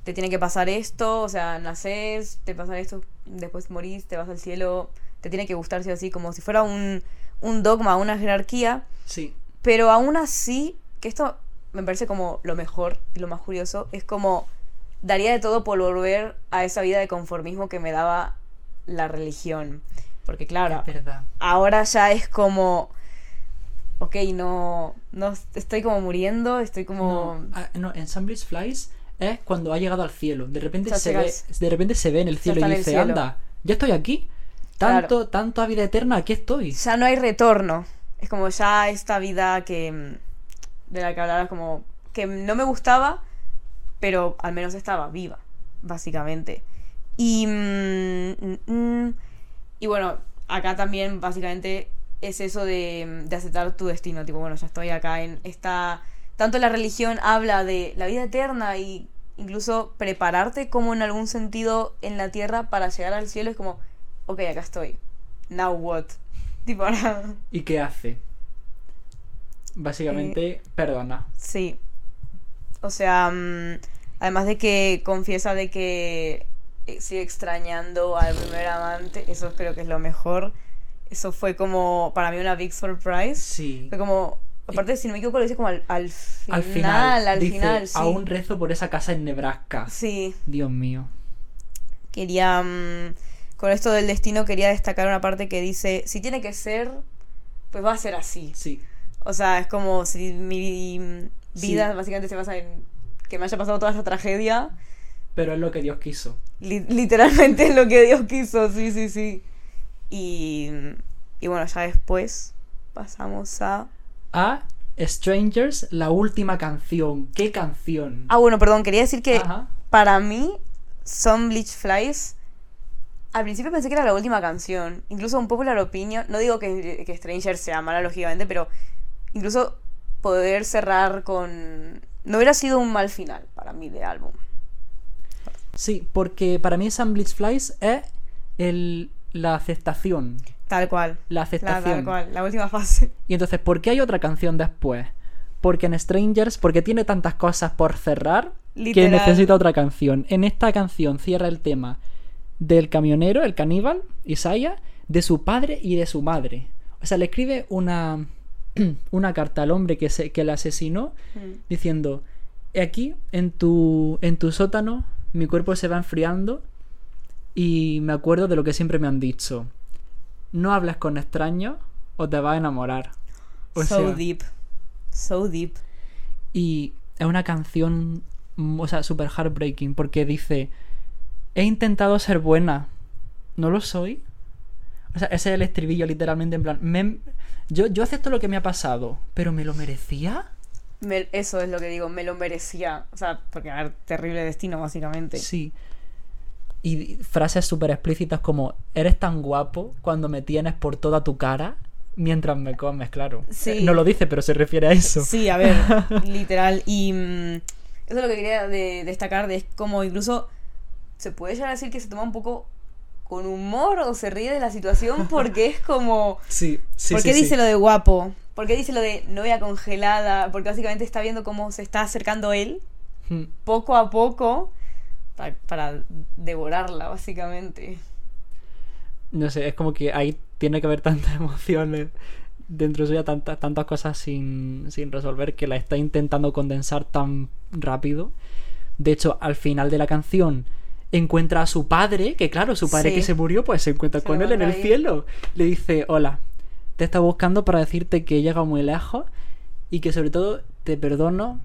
te tiene que pasar esto, o sea, naces, te pasa esto, después morís, te vas al cielo, te tiene que gustar sí o sí, como si fuera un, un dogma, una jerarquía. Sí. Pero aún así, que esto me parece como lo mejor y lo más curioso, es como daría de todo por volver a esa vida de conformismo que me daba la religión. Porque claro, ahora ya es como, ok, no, no estoy como muriendo, estoy como... No, ah, no, en. Billy's Flies es cuando ha llegado al cielo. De repente, se, ve, de repente se ve en el cielo y dice, cielo. anda, ya estoy aquí. Claro. Tanto, tanto a vida eterna, aquí estoy. Ya no hay retorno. Es como ya esta vida que... De la que hablabas como... Que no me gustaba, pero al menos estaba viva, básicamente. Y... mm, mm, mm, y bueno, acá también básicamente es eso de, de aceptar tu destino. Tipo, bueno, ya estoy acá en esta... Tanto la religión habla de la vida eterna y incluso prepararte como en algún sentido en la tierra para llegar al cielo. Es como, ok, acá estoy. Now what? Tipo. ¿Y qué hace? Básicamente, perdona. Sí. O sea, mm, además de que confiesa de que eh, sigue extrañando al primer amante, eso creo que es lo mejor. Eso fue como, para mí, una big surprise. Sí. Fue como, aparte, si no me equivoco, lo dice como al, al final, Al final, al dice, final, sí. aún rezo por esa casa en Nebraska. Sí, Dios mío. quería, mm, con esto del destino, quería destacar una parte que dice, si tiene que ser, pues va a ser así. Sí. O sea, es como si mi vida Sí. básicamente se basa en que me haya pasado toda esta tragedia. Pero es lo que Dios quiso. Li- literalmente es lo que Dios quiso, sí, sí, sí. Y, y bueno, ya después pasamos a... A Strangers, la última canción. ¿Qué canción? Ah, bueno, perdón, quería decir que Ajá. para mí, Some Bleach Flies, al principio pensé que era la última canción. Incluso un popular opinion, no digo que, que Stranger sea mala, lógicamente, pero incluso poder cerrar con... No hubiera sido un mal final para mí de álbum. Sí, porque para mí Sam Bleach Flies es el, la aceptación. Tal cual. La La, aceptación. tal cual, la última fase. Y entonces, ¿por qué hay otra canción después? Porque en Strangers, porque tiene tantas cosas por cerrar que necesita otra canción. En esta canción cierra el tema del camionero, el caníbal, Isaiah, de su padre y de su madre. O sea, le escribe una, una carta al hombre que, se, que le asesinó diciendo, aquí, en tu, en tu sótano, mi cuerpo se va enfriando y me acuerdo de lo que siempre me han dicho. No hables con extraños o te vas a enamorar. O so sea, deep. So deep. y es una canción, mm, o sea, super heartbreaking porque dice, he intentado ser buena, no lo soy. O sea, ese es el estribillo literalmente en plan, me- yo, yo acepto lo que me ha pasado, pero ¿me lo merecía? Me- eso es lo que digo, me lo merecía. O sea, porque, a ver, terrible destino, básicamente. Sí. Y frases súper explícitas como, eres tan guapo cuando me tienes por toda tu cara mientras me comes, claro. Sí. Eh, No lo dice, pero se refiere a eso. Sí, a ver, literal. Y mm, eso es lo que quería de- destacar, de es como incluso se puede llegar a decir que se toma un poco con humor o se ríe de la situación porque es como... Sí, sí, ¿Por qué sí. dice lo de guapo? ¿Por qué dice lo de novia congelada? Porque básicamente está viendo cómo se está acercando él Mm. poco a poco pa- para, devorarla, básicamente. No sé, es como que ahí tiene que haber tantas emociones dentro suya, tantas, tantas cosas sin, sin resolver que la está intentando condensar tan rápido. De hecho, al final de la canción encuentra a su padre, que claro, su padre Sí. que se murió, pues se encuentra Se con él en el ahí. cielo. Le dice, hola, te está buscando para decirte que he llegado muy lejos y que sobre todo te perdono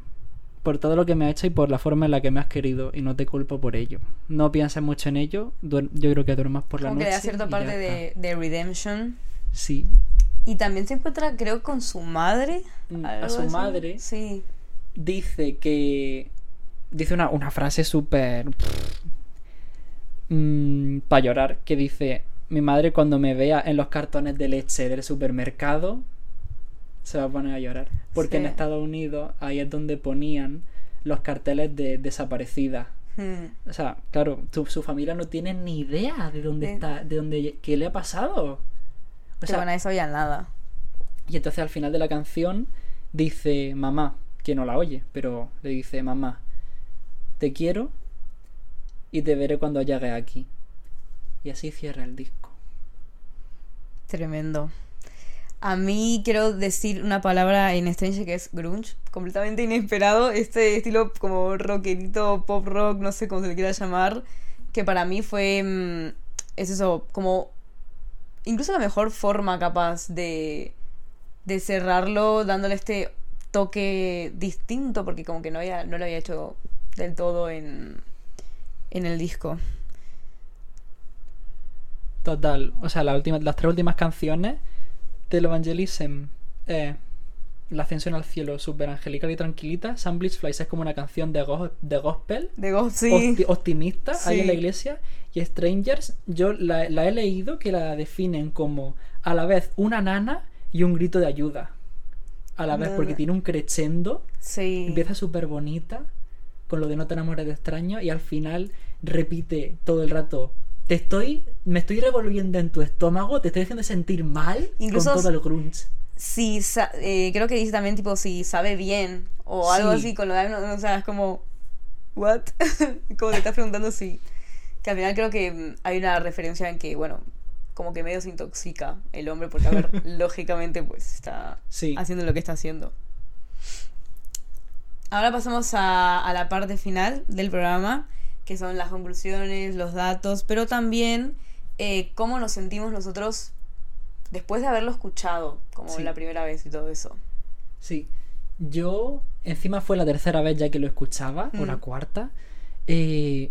por todo lo que me has hecho y por la forma en la que me has querido y no te culpo por ello. No pienses mucho en ello, yo creo que duermas por la Como que noche. le da cierta parte de, de redemption. Sí, Y también se encuentra, creo, con su madre. Mm, a su así. madre. Sí. dice que. Dice una, una frase súper. Para llorar. Que dice: Mi madre, cuando me vea en los cartones de leche del supermercado, se va a poner a llorar. Porque Sí. en Estados Unidos, ahí es donde ponían los carteles de desaparecida. Hmm. O sea, claro, tu- su familia no tiene ni idea de dónde De- está, de dónde, qué le ha pasado. O sea, eso ya nada. y entonces al final de la canción dice mamá, que no la oye, pero le dice mamá, te quiero y te veré cuando llegues aquí. Y así cierra el disco. Tremendo. A mí quiero decir una palabra en Strange que es grunge, completamente inesperado, este estilo como rockerito, pop rock, no sé cómo se le quiera llamar, que para mí fue, mm, es eso, como incluso la mejor forma capaz de, de cerrarlo, dándole este toque distinto, porque como que no, había, no lo había hecho del todo en, en el disco. Total, o sea, la última- las tres últimas canciones del Evangelism, eh, La ascensión al cielo, super angelical y tranquilita. Sam Bleach Flies es como una canción de, go- de gospel. De sí. optimista ahí en la iglesia. Y Strangers, yo la, la he leído que la definen como a la vez una nana y un grito de ayuda. A la vez, porque tiene un crescendo, Sí. empieza súper bonita, con lo de no te enamores de extraño, y al final repite todo el rato te estoy, me estoy revolviendo en tu estómago, te estoy haciendo sentir mal Incluso con todo el grunge. Si eh, creo que dice también tipo si sabe bien o algo Sí. así con lo de no, o sea, es como what? como te estás preguntando si que al final creo que mm, hay una referencia en que bueno, como que medio se intoxica el hombre porque a ver, lógicamente pues está Sí. haciendo lo que está haciendo. Ahora pasamos a, a la parte final del programa, que son las conclusiones, los datos, pero también eh, cómo nos sentimos nosotros después de haberlo escuchado, como Sí. la primera vez y todo eso. Sí. Yo, encima fue la tercera vez ya que lo escuchaba, o la Mm. cuarta, eh,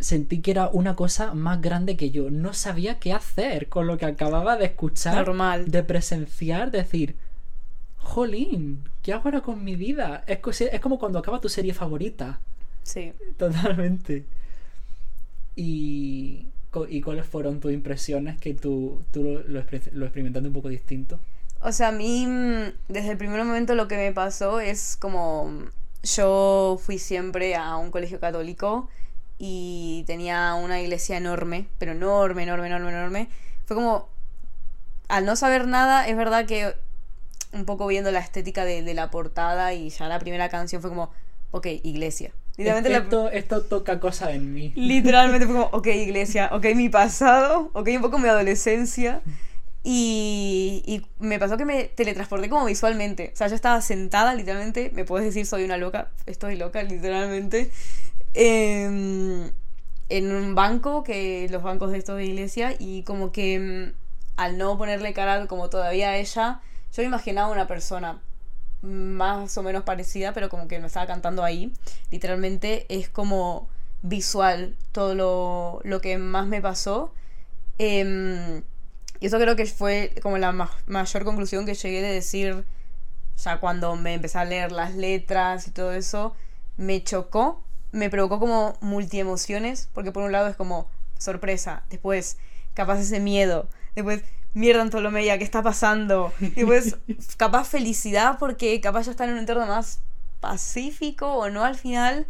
sentí que era una cosa más grande que yo. No sabía qué hacer con lo que acababa de escuchar. Normal. De presenciar, decir, jolín, ¿qué hago ahora con mi vida? Es, co- es como cuando acaba tu serie favorita. Sí. Totalmente. Y, ¿y cuáles fueron tus impresiones que tú, tú lo, lo experimentaste un poco distinto? O sea, a mí mm, desde el primer momento lo que me pasó es como mm, yo fui siempre a un colegio católico y tenía una iglesia enorme, pero enorme, enorme, enorme, enorme. Fue como, al no saber nada, es verdad que un poco viendo la estética de, de la portada y ya la primera canción fue como, ok, iglesia. Literalmente, la- esto, esto toca cosas en mí. literalmente fue como, ok, iglesia, ok, mi pasado, ok, un poco mi adolescencia. Y, y me pasó que me teletransporté como visualmente. O sea, yo estaba sentada, literalmente, me puedes decir soy una loca, estoy loca, literalmente, em, en un banco, que los bancos de estos de iglesia, y como que mm, al no ponerle cara como todavía a ella, yo me imaginaba una persona más o menos parecida, pero como que me estaba cantando ahí. Literalmente es como visual todo lo, lo que más me pasó. Em, y eso creo que fue como la ma- mayor conclusión que llegué de decir, ya cuando me empecé a leer las letras y todo eso, me chocó, me provocó como multiemociones, porque por un lado es como sorpresa, después capaz ese miedo, después mierda Antolomeya, ¿qué está pasando? Y después capaz felicidad porque capaz ya está en un entorno más pacífico o no al final.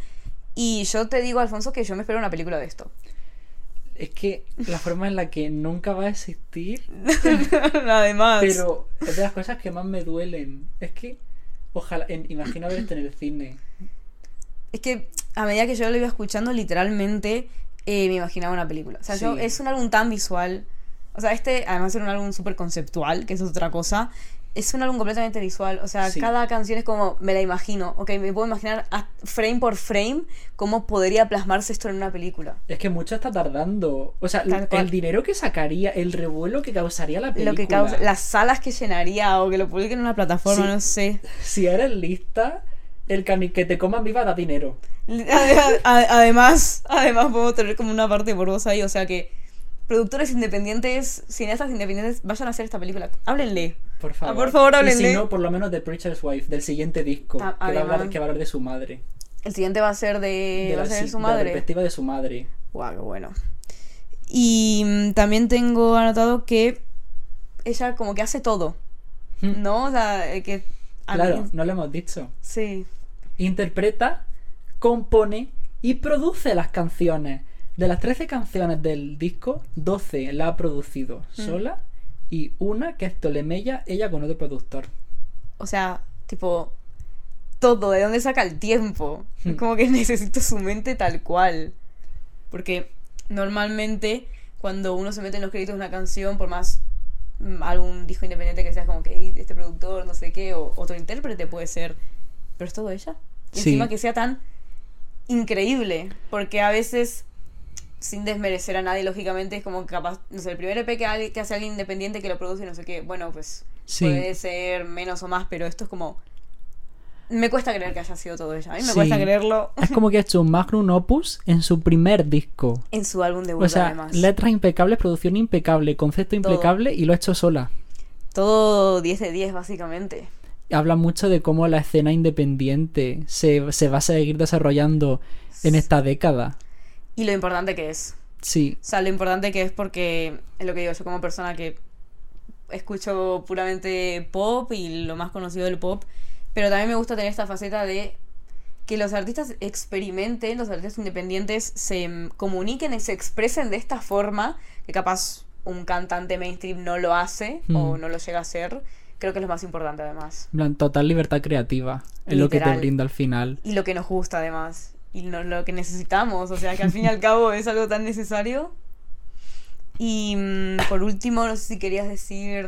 Y yo te digo, Alfonso, que yo me espero una película de esto. Es que la forma en la que nunca va a existir, Además. pero es de las cosas que más me duelen. Es que, ojalá, en- imagino ver esto en el cine. Es que a medida que yo lo iba escuchando, literalmente eh, me imaginaba una película. O sea, yo, es un álbum tan visual. O sea, este, además de ser un álbum súper conceptual, que eso es otra cosa, es un álbum completamente visual. O sea, Sí. cada canción es como, me la imagino. Ok, me puedo imaginar a- frame por frame cómo podría plasmarse esto en una película. Es que mucho está tardando. O sea, cual. el dinero que sacaría, el revuelo que causaría la película. Lo que causa, las salas que llenaría o que lo publiquen en una plataforma, Sí. no sé. Si eres lista, el que te coman viva da dinero. Ade- ade- Además, además podemos tener como una parte borrosa ahí, o sea que productores independientes, cineastas independientes, vayan a hacer esta película. Háblenle. Por favor. por favor, Y háblenle. si no, por lo menos de Preacher's Wife, del siguiente disco. Ah, que, va a hablar, además. que va a hablar de su madre. El siguiente va a ser de, de va a la, ser de su de la madre. perspectiva de su madre. Guau, qué bueno. Y mm, también tengo anotado que ella como que hace todo, Hmm. ¿no? O sea, eh, que Claro, mí- no lo hemos dicho. sí. Interpreta, compone y produce las canciones. De las 13 canciones del disco, 12 la ha producido Mm. sola y una que es Tolemeya, ella con otro productor. O sea, tipo todo, ¿de dónde saca el tiempo? Hmm. Como que necesito su mente tal cual. Porque normalmente cuando uno se mete en los créditos de una canción, por más mm, algún disco independiente que sea como que "Ey, este productor, no sé qué, o otro intérprete puede ser, pero es todo ella. Y Sí. encima que sea tan increíble, porque a veces, sin desmerecer a nadie, lógicamente, es como capaz, no sé, el primer EP que, hace alguien independiente que lo produce, no sé qué, bueno, pues Sí. puede ser menos o más, pero esto es como... Me cuesta creer que haya sido todo ella. A mí me Sí. cuesta creerlo Es como que ha hecho un magnum opus en su primer disco. en su álbum debut, O sea, además. letras impecables, producción impecable, concepto Todo. impecable y lo ha hecho sola. Todo 10 de 10, básicamente. Habla mucho de cómo la escena independiente se, se va a seguir desarrollando en esta década. Y lo importante que es. Sí, O sea, lo importante que es porque es lo que digo, yo como persona que escucho puramente pop y lo más conocido del pop, pero también me gusta tener esta faceta de que los artistas experimenten, los artistas independientes se comuniquen y se expresen de esta forma, que capaz un cantante mainstream no lo hace o Mm. no lo llega a hacer, creo que es lo más importante además. Total libertad creativa. Es lo que te Literal. brinda al final. Y lo que nos gusta además. Y no- lo que necesitamos. O sea, que al fin y al cabo es algo tan necesario. Y mm, por último, no sé si querías decir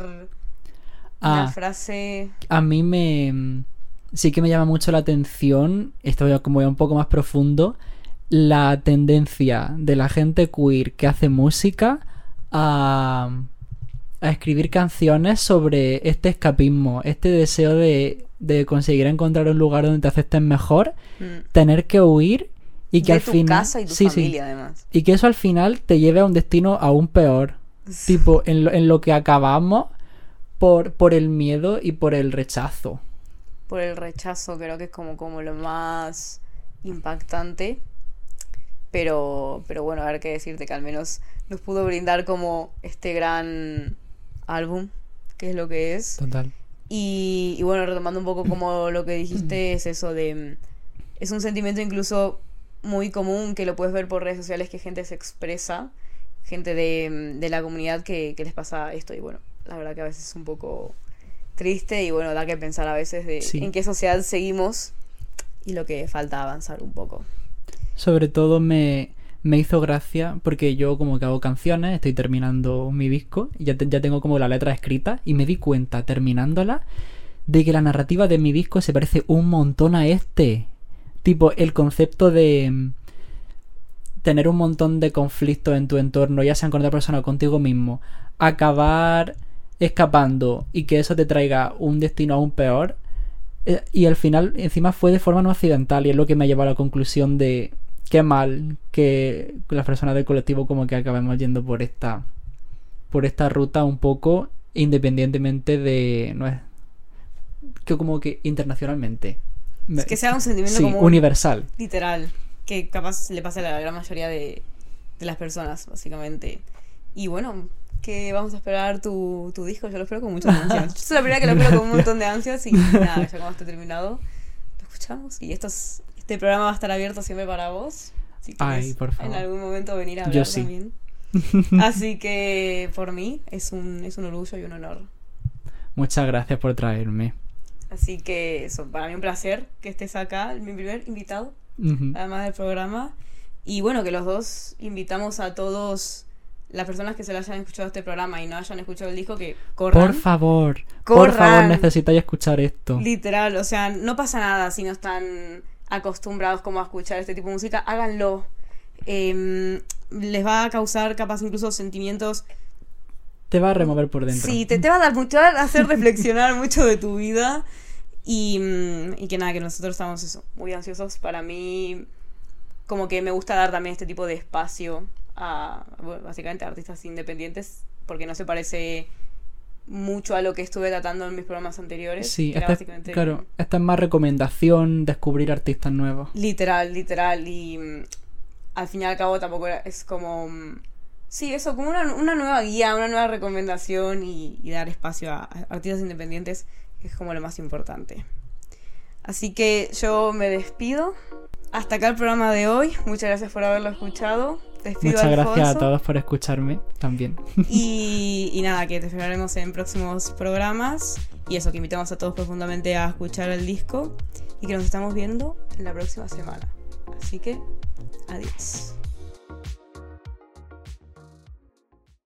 una Ah. frase. A mí me. Sí que me llama mucho la atención, esto ya como ya un poco más profundo, la tendencia de la gente queer que hace música a, a escribir canciones sobre este escapismo, este deseo de, de conseguir encontrar un lugar donde te acepten mejor, mm, tener que huir y que de al tu final. casa y tu Sí, sí. familia además. Y que eso al final te lleve a un destino aún peor. Tipo, en lo, en lo que acabamos por, por el miedo y por el rechazo. Por el rechazo creo que es como, como lo más impactante. Pero, pero bueno, a ver qué decirte, que al menos nos pudo brindar como este gran álbum, que es lo que es. Total. Y, y bueno, retomando un poco como lo que dijiste, es eso de... mm, Es un sentimiento incluso muy común que lo puedes ver por redes sociales que gente se expresa, gente de, mm, de la comunidad que, que les pasa esto y bueno, la verdad que a veces es un poco triste y bueno, da que pensar a veces de Sí. en qué sociedad seguimos y lo que falta avanzar un poco. Sobre todo me, me hizo gracia porque yo como que hago canciones, estoy terminando mi disco, ya, ya tengo como la letra escrita y me di cuenta terminándola de que la narrativa de mi disco se parece un montón a este. Tipo, el concepto de mm, tener un montón de conflictos en tu entorno, ya sean con otra persona o contigo mismo, acabar escapando y que eso te traiga un destino aún peor. eh, Y al final, encima fue de forma no accidental y es lo que me ha llevado a la conclusión de qué mal que las personas del colectivo como que acabemos yendo por esta por esta ruta un poco independientemente de no es que como que internacionalmente Es que sea un sentimiento sí, como universal literal, que capaz le pasa a la gran mayoría de, de las personas, básicamente. Y bueno, que vamos a esperar tu, tu disco, yo lo espero con muchas ansias. Yo soy la primera que lo espero con un montón de ansias y nada, ya cuando esté terminado, lo escuchamos. Y esto es- este programa va a estar abierto siempre para vos. Si Ay, por favor. en algún momento venir a Yo hablar sí. también. Así que por mí es un, es un orgullo y un honor. muchas gracias por traerme Así que eso, para mí un placer que estés acá, mi primer invitado además del programa. Y bueno, que los dos invitamos a todos las personas que se lo hayan escuchado este programa y no hayan escuchado el disco que corran. por favor por Corran. favor necesitáis escuchar esto Literal, o sea, no pasa nada si no están acostumbrados como a escuchar este tipo de música, háganlo. Em, les va a causar capaz incluso sentimientos. te va a remover por dentro Sí, te, te va a dar mucho, a hacer reflexionar mucho de tu vida. Y, mm, y que nada, que nosotros estamos eso, muy ansiosos. Para mí, como que me gusta dar también este tipo de espacio a, bueno, básicamente, a artistas independientes, porque no se parece mucho a lo que estuve tratando en mis programas anteriores. sí esta es- básicamente- claro esta es más recomendación descubrir artistas nuevos Literal, literal. Y mm, al fin y al cabo tampoco era- es como... mm, Sí, eso, como una, una nueva guía, una nueva recomendación y, y dar espacio a, a artistas independientes, que es como lo más importante. Así que yo me despido. Hasta acá el programa de hoy. Muchas gracias por haberlo escuchado. Muchas gracias a todos por escucharme también Y, y nada, que te esperaremos en próximos programas. Y eso, que invitamos a todos profundamente a escuchar el disco. Y que nos estamos viendo en la próxima semana. Así que, adiós.